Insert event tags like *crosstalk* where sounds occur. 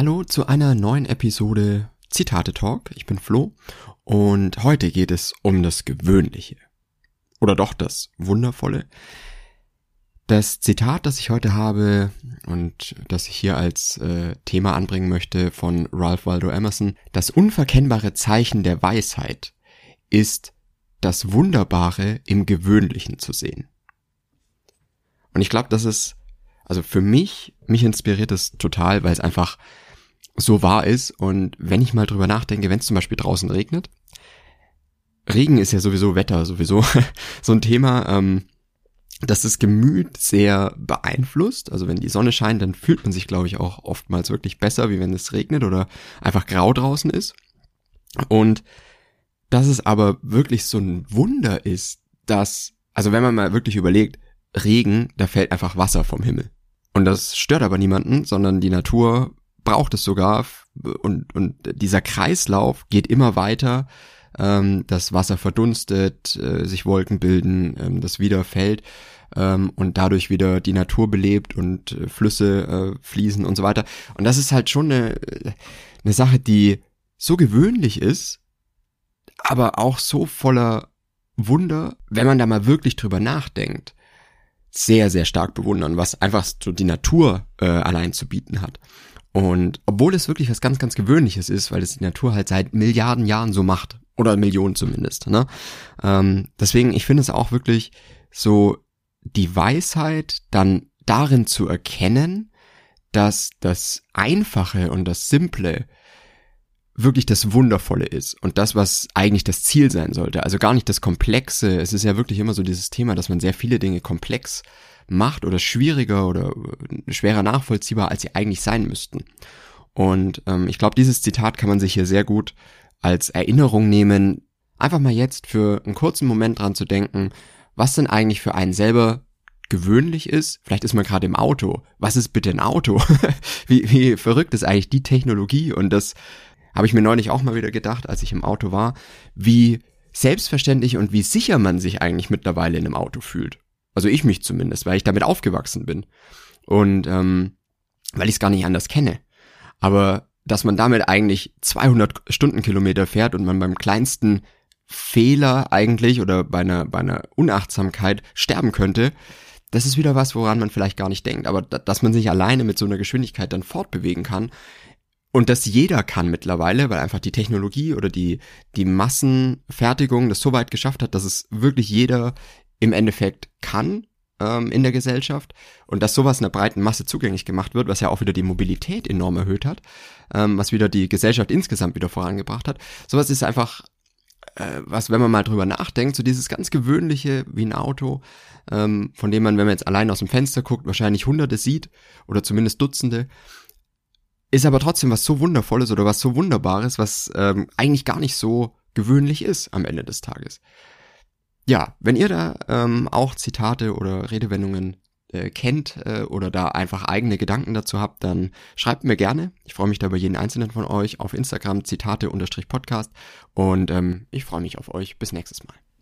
Hallo zu einer neuen Episode Zitate Talk. Ich bin Flo und heute geht es um das Gewöhnliche. Oder doch das Wundervolle. Das Zitat, das ich heute habe und das ich hier als äh, Thema anbringen möchte von Ralph Waldo Emerson, das unverkennbare Zeichen der Weisheit ist das Wunderbare im Gewöhnlichen zu sehen. Und ich glaube, das ist, also für mich, mich inspiriert es total, weil es einfach so wahr ist. Und wenn ich mal drüber nachdenke, wenn es zum Beispiel draußen regnet, Regen ist ja sowieso Wetter, sowieso *laughs* so ein Thema, ähm, das das Gemüt sehr beeinflusst. Also wenn die Sonne scheint, dann fühlt man sich, glaube ich, auch oftmals wirklich besser, wie wenn es regnet oder einfach grau draußen ist. Und dass es aber wirklich so ein Wunder ist, dass, also wenn man mal wirklich überlegt, Regen, da fällt einfach Wasser vom Himmel. Und das stört aber niemanden, sondern die Natur braucht es sogar und, und dieser Kreislauf geht immer weiter. Ähm, das Wasser verdunstet, äh, sich Wolken bilden, ähm, das wieder fällt ähm, und dadurch wieder die Natur belebt und äh, Flüsse äh, fließen und so weiter. Und das ist halt schon eine, eine Sache, die so gewöhnlich ist, aber auch so voller Wunder, wenn man da mal wirklich drüber nachdenkt sehr, sehr stark bewundern, was einfach so die Natur äh, allein zu bieten hat. Und obwohl es wirklich was ganz, ganz Gewöhnliches ist, weil es die Natur halt seit Milliarden Jahren so macht, oder Millionen zumindest, ne? Ähm, deswegen, ich finde es auch wirklich so die Weisheit dann darin zu erkennen, dass das Einfache und das Simple wirklich das Wundervolle ist und das, was eigentlich das Ziel sein sollte. Also gar nicht das Komplexe. Es ist ja wirklich immer so dieses Thema, dass man sehr viele Dinge komplex macht oder schwieriger oder äh, schwerer nachvollziehbar, als sie eigentlich sein müssten. Und ähm, ich glaube, dieses Zitat kann man sich hier sehr gut als Erinnerung nehmen, einfach mal jetzt für einen kurzen Moment dran zu denken, was denn eigentlich für einen selber gewöhnlich ist. Vielleicht ist man gerade im Auto. Was ist bitte ein Auto? *laughs* wie, wie verrückt ist eigentlich die Technologie und das habe ich mir neulich auch mal wieder gedacht, als ich im Auto war, wie selbstverständlich und wie sicher man sich eigentlich mittlerweile in einem Auto fühlt. Also ich mich zumindest, weil ich damit aufgewachsen bin. Und ähm, weil ich es gar nicht anders kenne. Aber dass man damit eigentlich 200 Stundenkilometer fährt und man beim kleinsten Fehler eigentlich oder bei einer, bei einer Unachtsamkeit sterben könnte, das ist wieder was, woran man vielleicht gar nicht denkt. Aber dass man sich alleine mit so einer Geschwindigkeit dann fortbewegen kann, und das jeder kann mittlerweile, weil einfach die Technologie oder die, die Massenfertigung das so weit geschafft hat, dass es wirklich jeder im Endeffekt kann ähm, in der Gesellschaft und dass sowas einer breiten Masse zugänglich gemacht wird, was ja auch wieder die Mobilität enorm erhöht hat, ähm, was wieder die Gesellschaft insgesamt wieder vorangebracht hat. Sowas ist einfach äh, was, wenn man mal drüber nachdenkt, so dieses ganz gewöhnliche wie ein Auto, ähm, von dem man, wenn man jetzt allein aus dem Fenster guckt, wahrscheinlich Hunderte sieht oder zumindest Dutzende, ist aber trotzdem was so Wundervolles oder was so Wunderbares, was ähm, eigentlich gar nicht so gewöhnlich ist am Ende des Tages. Ja, wenn ihr da ähm, auch Zitate oder Redewendungen äh, kennt äh, oder da einfach eigene Gedanken dazu habt, dann schreibt mir gerne. Ich freue mich da über jeden einzelnen von euch auf Instagram Zitate-Podcast und ähm, ich freue mich auf euch. Bis nächstes Mal.